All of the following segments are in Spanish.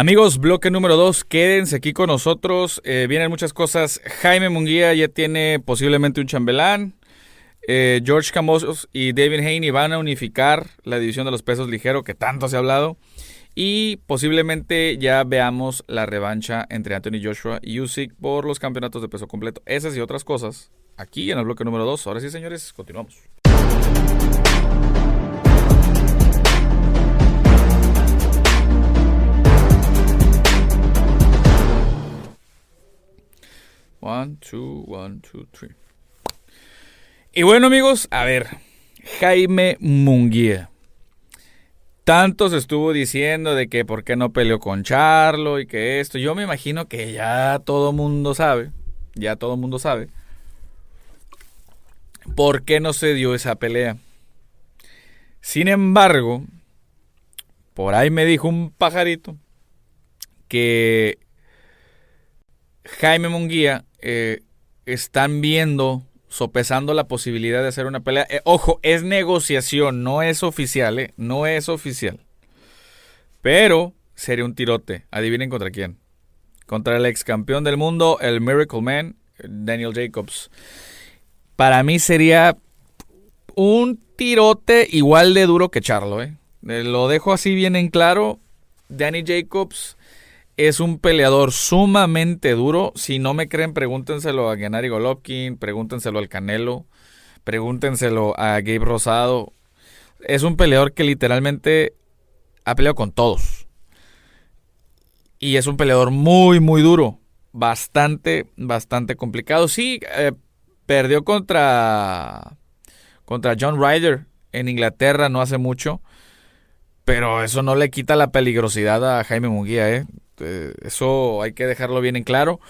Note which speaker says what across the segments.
Speaker 1: Amigos, bloque número 2, quédense aquí con nosotros. Eh, vienen muchas cosas. Jaime Munguía ya tiene posiblemente un chambelán. Eh, George Camosos y David Haney van a unificar la división de los pesos ligeros que tanto se ha hablado. Y posiblemente ya veamos la revancha entre Anthony Joshua y Usyk por los campeonatos de peso completo. Esas y otras cosas aquí en el bloque número 2. Ahora sí, señores, continuamos. One, two, one, two, three. Y bueno, amigos, a ver, Jaime Munguía. Tanto se estuvo diciendo de que por qué no peleó con Charlo y que esto. Yo me imagino que ya todo mundo sabe, ya todo mundo sabe, por qué no se dio esa pelea. Sin embargo, por ahí me dijo un pajarito que Jaime Munguía eh, están viendo, sopesando la posibilidad de hacer una pelea. Eh, ojo, es negociación, no es oficial, eh, no es oficial. Pero sería un tirote. Adivinen contra quién. Contra el ex campeón del mundo, el Miracle Man, Daniel Jacobs. Para mí sería un tirote igual de duro que Charlo. Eh. Lo dejo así bien en claro. Danny Jacobs es un peleador sumamente duro. Si no me creen, pregúntenselo a Gennady Golovkin, pregúntenselo al Canelo, pregúntenselo a Gabe Rosado. Es un peleador que literalmente ha peleado con todos. Y es un peleador muy, muy duro. Bastante, bastante complicado. Sí, eh, perdió contra, contra John Ryder en Inglaterra no hace mucho. Pero eso no le quita la peligrosidad a Jaime Munguía, ¿eh? Eh, eso hay que dejarlo bien en claro,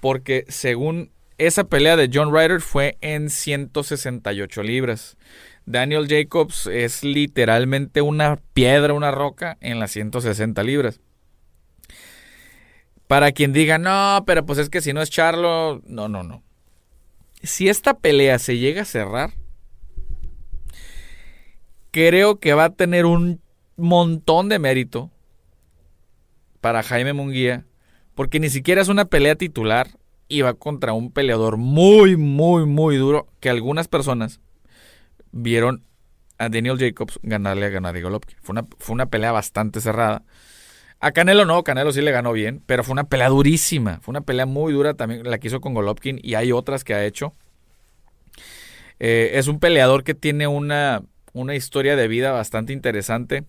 Speaker 1: porque según esa pelea de John Ryder fue en 168 libras. Daniel Jacobs es literalmente una piedra, una roca en las 160 libras. Para quien diga, no, pero pues es que si no es Charlo, no, no, no. Si esta pelea se llega a cerrar, creo que va a tener un montón de mérito para Jaime Munguía, porque ni siquiera es una pelea titular y va contra un peleador muy, muy, muy duro que algunas personas vieron a Daniel Jacobs ganarle a Gennady Golovkin. Fue una, fue una pelea bastante cerrada. A Canelo no, Canelo sí le ganó bien, pero fue una pelea durísima. Fue una pelea muy dura también, la que hizo con Golovkin y hay otras que ha hecho. Eh, es un peleador que tiene una, una historia de vida bastante interesante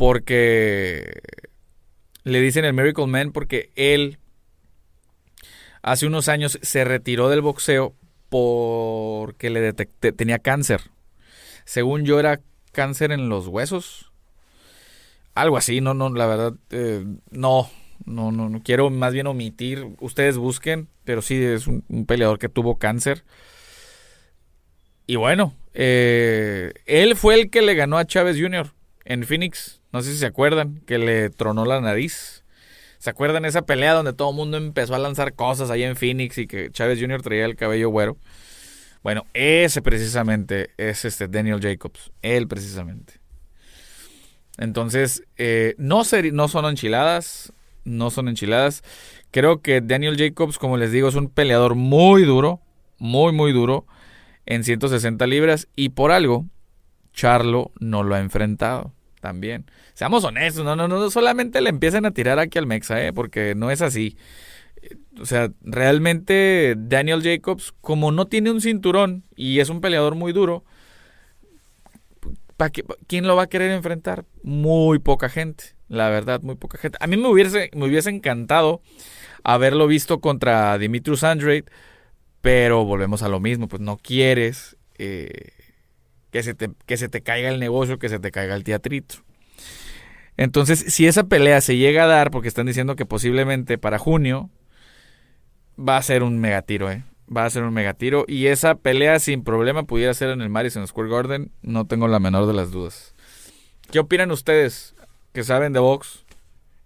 Speaker 1: porque le dicen el Miracle Man porque él hace unos años se retiró del boxeo porque le detecté, tenía cáncer. Según yo era cáncer en los huesos. Algo así, no, no, la verdad, eh, no, no, no, no, quiero más bien omitir. Ustedes busquen, pero sí es un, peleador que tuvo cáncer. Y bueno, eh, él fue el que le ganó a Chávez Jr. en Phoenix. No sé si se acuerdan que le tronó la nariz. ¿Se acuerdan esa pelea donde todo el mundo empezó a lanzar cosas ahí en Phoenix y que Chávez Jr. traía el cabello güero? Bueno, ese precisamente es este Daniel Jacobs. Él precisamente. Entonces, eh, no, no son enchiladas. No son enchiladas. Creo que Daniel Jacobs, como les digo, es un peleador muy duro. Muy, muy duro. En 160 libras. Y por algo, Charlo no lo ha enfrentado también. Seamos honestos, no, no, no solamente le empiecen a tirar aquí al Mexa, ¿eh? porque no es así. O sea, realmente Daniel Jacobs, como no tiene un cinturón y es un peleador muy duro, ¿para ¿quién lo va a querer enfrentar? Muy poca gente, la verdad, muy poca gente. A mí me hubiese, me hubiese encantado haberlo visto contra Dimitrius Andrade, pero volvemos a lo mismo, pues no quieres eh, que se, te, que se te caiga el negocio, que se te caiga el teatrito. Entonces, si esa pelea se llega a dar, porque están diciendo que posiblemente para junio, va a ser un megatiro, ¿eh? Va a ser un megatiro. Y esa pelea sin problema pudiera ser en el Madison Square Garden. No tengo la menor de las dudas. ¿Qué opinan ustedes que saben de box?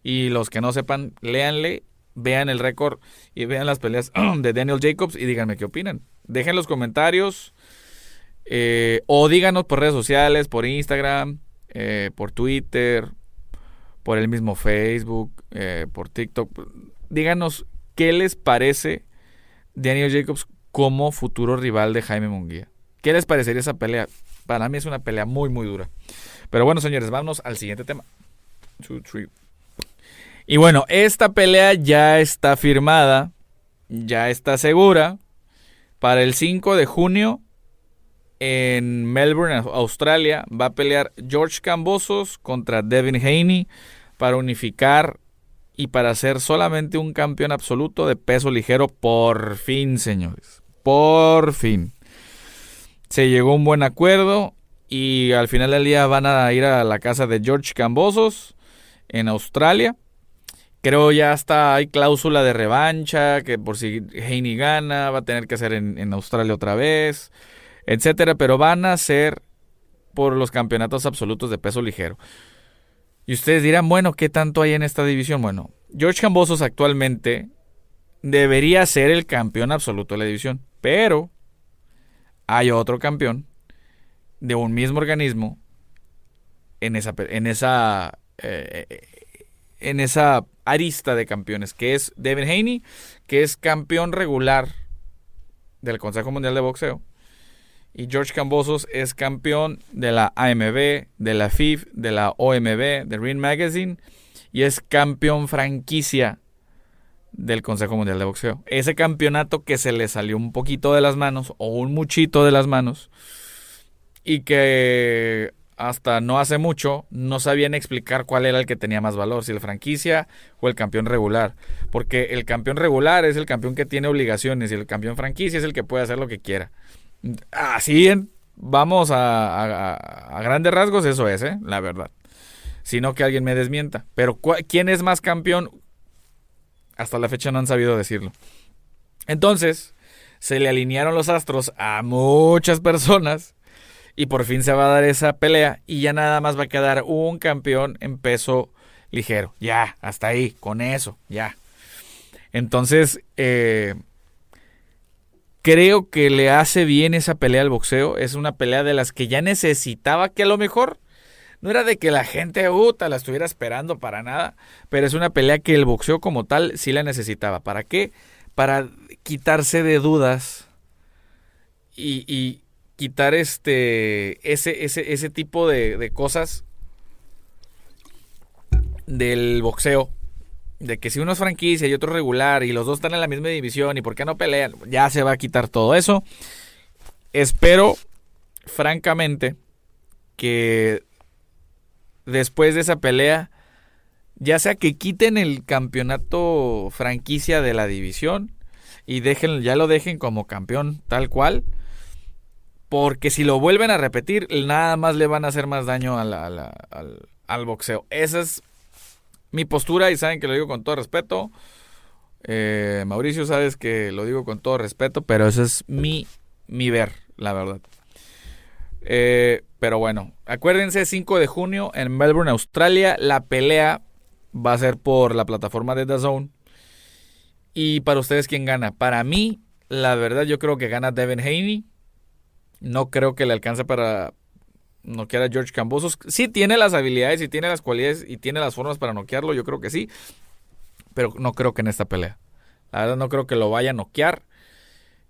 Speaker 1: Y los que no sepan, léanle, vean el récord y vean las peleas de Daniel Jacobs y díganme qué opinan. Dejen los comentarios. Eh, o díganos por redes sociales, por Instagram, eh, por Twitter, por el mismo Facebook, eh, por TikTok. Díganos qué les parece Daniel Jacobs como futuro rival de Jaime Munguía. ¿Qué les parecería esa pelea? Para mí es una pelea muy, muy dura. Pero bueno, señores, vamos al siguiente tema. y bueno, esta pelea ya está firmada, ya está segura. Para el 5 de junio en Melbourne, Australia, va a pelear George Cambosos contra Devin Haney para unificar y para ser solamente un campeón absoluto de peso ligero. Por fin, señores. Por fin. Se llegó a un buen acuerdo y al final del día van a ir a la casa de George Cambosos en Australia. Creo ya hasta hay cláusula de revancha, que por si Haney gana, va a tener que hacer en, Australia otra vez, etcétera. Pero van a ser por los campeonatos absolutos de peso ligero. Y ustedes dirán, bueno, ¿qué tanto hay en esta división? Bueno, George Cambosos actualmente debería ser el campeón absoluto de la división, pero hay otro campeón de un mismo organismo en esa, en esa, eh, en esa arista de campeones, que es Devin Haney, que es campeón regular del Consejo Mundial de Boxeo. Y George Cambosos es campeón de la AMB, de la FIF, de la OMB, de Ring Magazine. Y es campeón franquicia del Consejo Mundial de Boxeo. Ese campeonato que se le salió un poquito de las manos o un muchito de las manos y que hasta no hace mucho no sabían explicar cuál era el que tenía más valor, si el franquicia o el campeón regular. Porque el campeón regular es el campeón que tiene obligaciones y el campeón franquicia es el que puede hacer lo que quiera. Así vamos a, a, grandes rasgos, eso es, ¿eh? la verdad. Sino que alguien me desmienta. Pero ¿quién es más campeón? Hasta la fecha no han sabido decirlo. Entonces, se le alinearon los astros a muchas personas y por fin se va a dar esa pelea y ya nada más va a quedar un campeón en peso ligero. Ya, hasta ahí, con eso, ya. Entonces, eh, creo que le hace bien esa pelea al boxeo. Es una pelea de las que ya necesitaba que a lo mejor no era de que la gente uta la estuviera esperando para nada, pero es una pelea que el boxeo como tal sí la necesitaba. ¿Para qué? Para quitarse de dudas y, quitar este ese, ese, ese tipo de, de cosas del boxeo. De que si uno es franquicia y otro regular y los dos están en la misma división y por qué no pelean, ya se va a quitar todo eso. Espero, francamente, que después de esa pelea, ya sea que quiten el campeonato franquicia de la división y dejen, ya lo dejen como campeón tal cual porque si lo vuelven a repetir, nada más le van a hacer más daño al, boxeo. Esa es mi postura y saben que lo digo con todo respeto. Eh, Mauricio, sabes que lo digo con todo respeto, pero ese es mi, mi ver, la verdad. Eh, pero bueno, acuérdense, 5 de junio en Melbourne, Australia, la pelea va a ser por la plataforma de Zone. Y para ustedes, ¿quién gana? Para mí, la verdad, yo creo que gana Devin Haney. No creo que le alcance para noquear a George Cambosos. Sí tiene las habilidades y tiene las cualidades y tiene las formas para noquearlo, yo creo que sí. Pero no creo que en esta pelea. La verdad no creo que lo vaya a noquear.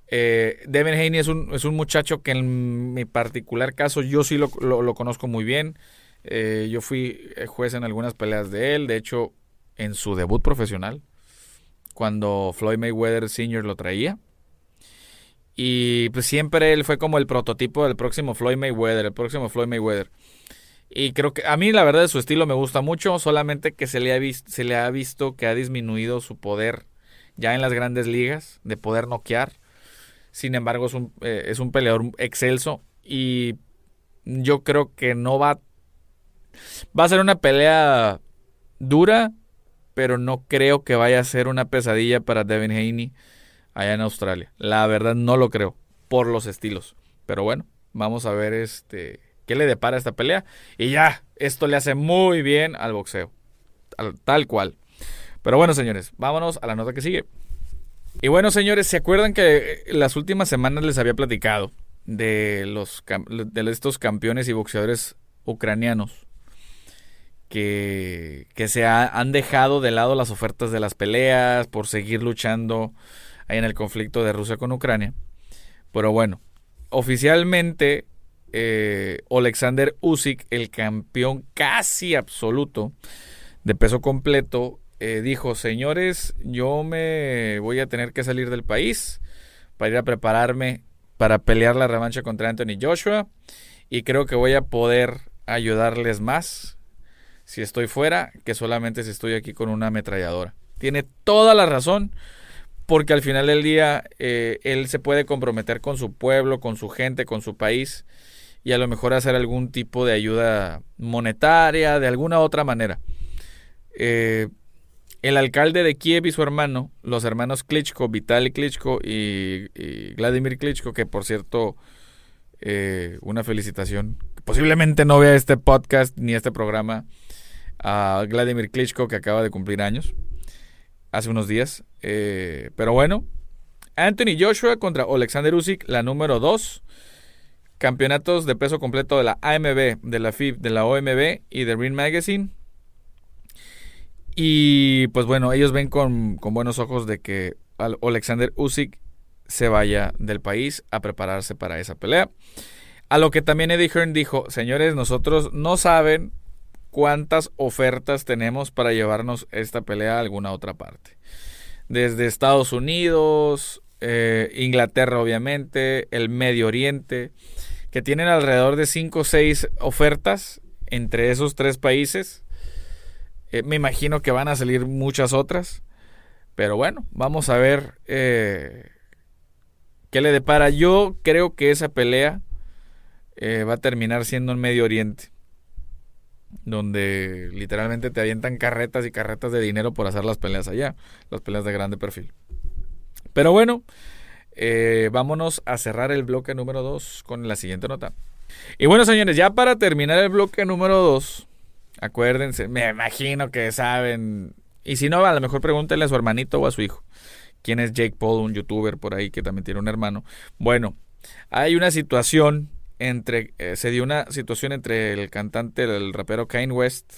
Speaker 1: Eh, Devin Haney es un, es un, muchacho que en mi particular caso yo sí lo, conozco muy bien. Eh, yo fui juez en algunas peleas de él. De hecho, en su debut profesional, cuando Floyd Mayweather Sr. lo traía. Y pues siempre él fue como el prototipo del próximo Floyd Mayweather, el próximo Floyd Mayweather. Y creo que a mí la verdad su estilo me gusta mucho, solamente que se le ha, visto, que ha disminuido su poder ya en las grandes ligas de poder noquear. Sin embargo, es un, eh, es un peleador excelso y yo creo que no va... Va a ser una pelea dura, pero no creo que vaya a ser una pesadilla para Devin Haney allá en Australia. La verdad no lo creo por los estilos. Pero bueno, vamos a ver este qué le depara esta pelea. Y ya, esto le hace muy bien al boxeo. Tal, cual. Pero bueno, señores, vámonos a la nota que sigue. Y bueno, señores, ¿se acuerdan que las últimas semanas les había platicado de los de estos campeones y boxeadores ucranianos que, que se han dejado de lado las ofertas de las peleas por seguir luchando ahí en el conflicto de Rusia con Ucrania. Pero bueno, oficialmente eh, Alexander Usyk, el campeón casi absoluto de peso completo, eh, dijo, señores, yo me voy a tener que salir del país para ir a prepararme para pelear la revancha contra Anthony Joshua y creo que voy a poder ayudarles más si estoy fuera que solamente si estoy aquí con una ametralladora. Tiene toda la razón porque al final del día eh, él se puede comprometer con su pueblo, con su gente, con su país y a lo mejor hacer algún tipo de ayuda monetaria, de alguna otra manera. Eh, el alcalde de Kiev y su hermano, los hermanos Klitschko, Vitaly Klitschko y, Vladimir Klitschko, que por cierto, eh, una felicitación. Posiblemente no vea este podcast ni este programa a Vladimir Klitschko, que acaba de cumplir años hace unos días. Eh, pero bueno, Anthony Joshua contra Alexander Usyk, la número 2. Campeonatos de peso completo de la AMB, de la FIB, de la OMB y de Ring Magazine. Y pues bueno, ellos ven con, buenos ojos de que Alexander Usyk se vaya del país a prepararse para esa pelea. A lo que también Eddie Hearn dijo, señores, nosotros no saben cuántas ofertas tenemos para llevarnos esta pelea a alguna otra parte. Desde Estados Unidos, eh, Inglaterra obviamente, el Medio Oriente, que tienen alrededor de 5 o 6 ofertas entre esos tres países. Eh, me imagino que van a salir muchas otras. Pero bueno, vamos a ver eh, qué le depara. Yo creo que esa pelea va a terminar siendo en Medio Oriente donde literalmente te avientan carretas y carretas de dinero por hacer las peleas allá, las peleas de grande perfil. Pero bueno, eh, vámonos a cerrar el bloque número 2 con la siguiente nota. Y bueno, señores, ya para terminar el bloque número 2, acuérdense, me imagino que saben, y si no, a lo mejor pregúntenle a su hermanito o a su hijo, quién es Jake Paul, un youtuber por ahí que también tiene un hermano. Bueno, hay una situación entre eh, se dio una situación entre el cantante, el rapero Kanye West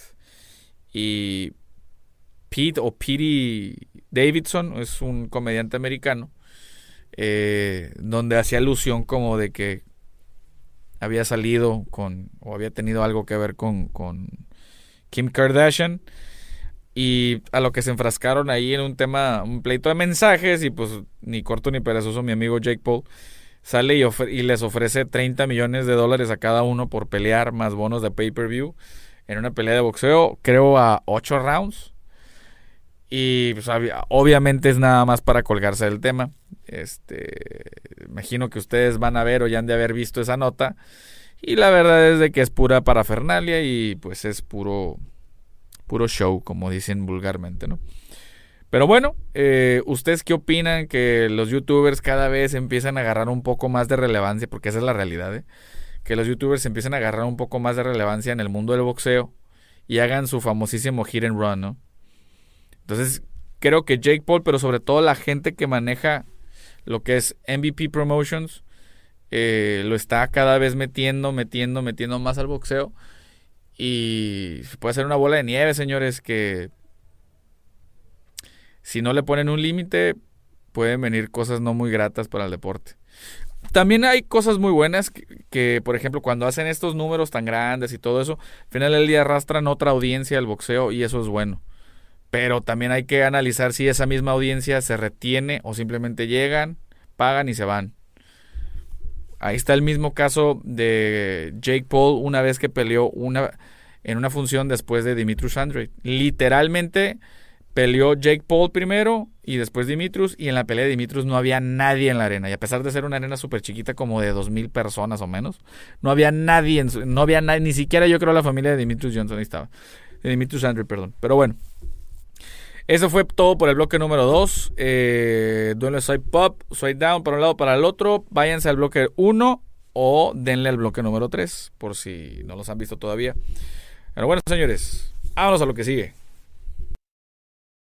Speaker 1: y Pete o Pete Davidson, es un comediante americano, eh, donde hacía alusión como de que había salido con o había tenido algo que ver con, con Kim Kardashian. Y a lo que se enfrascaron ahí en un tema, un pleito de mensajes y pues ni corto ni perezoso mi amigo Jake Paul sale y, les ofrece 30 millones de dólares a cada uno por pelear más bonos de pay-per-view en una pelea de boxeo, creo a 8 rounds. Y pues, obviamente es nada más para colgarse del tema. Este, imagino que ustedes van a ver o ya han de haber visto esa nota. Y la verdad es de que es pura parafernalia y pues es puro puro show, como dicen vulgarmente, ¿no? Pero bueno, eh, ¿ustedes qué opinan que los youtubers cada vez empiezan a agarrar un poco más de relevancia? Porque esa es la realidad, ¿eh? Que los youtubers empiezan a agarrar un poco más de relevancia en el mundo del boxeo y hagan su famosísimo hit and run, ¿no? Entonces, creo que Jake Paul, pero sobre todo la gente que maneja lo que es MVP Promotions, eh, lo está cada vez metiendo, metiendo, metiendo más al boxeo. Y puede ser una bola de nieve, señores, que si no le ponen un límite, pueden venir cosas no muy gratas para el deporte. También hay cosas muy buenas que, por ejemplo, cuando hacen estos números tan grandes y todo eso, al final del día arrastran otra audiencia al boxeo y eso es bueno. Pero también hay que analizar si esa misma audiencia se retiene o simplemente llegan, pagan y se van. Ahí está el mismo caso de Jake Paul una vez que peleó una, en una función después de Dimitrius Andrade. Literalmente Peleó Jake Paul primero y después Dimitrus. Y en la pelea de Dimitrus no había nadie en la arena. Y a pesar de ser una arena súper chiquita, como de dos mil personas o menos, no había nadie. No había nadie, ni siquiera yo creo la familia de Dimitrus Johnson estaba. De Dimitrus Andrew, perdón. Pero bueno. Eso fue todo por el bloque número 2. Eh, duele soy pop, soy down para un lado para el otro. Váyanse al bloque 1 o denle al bloque número 3 por si no los han visto todavía. Pero bueno, señores, vámonos a lo que sigue.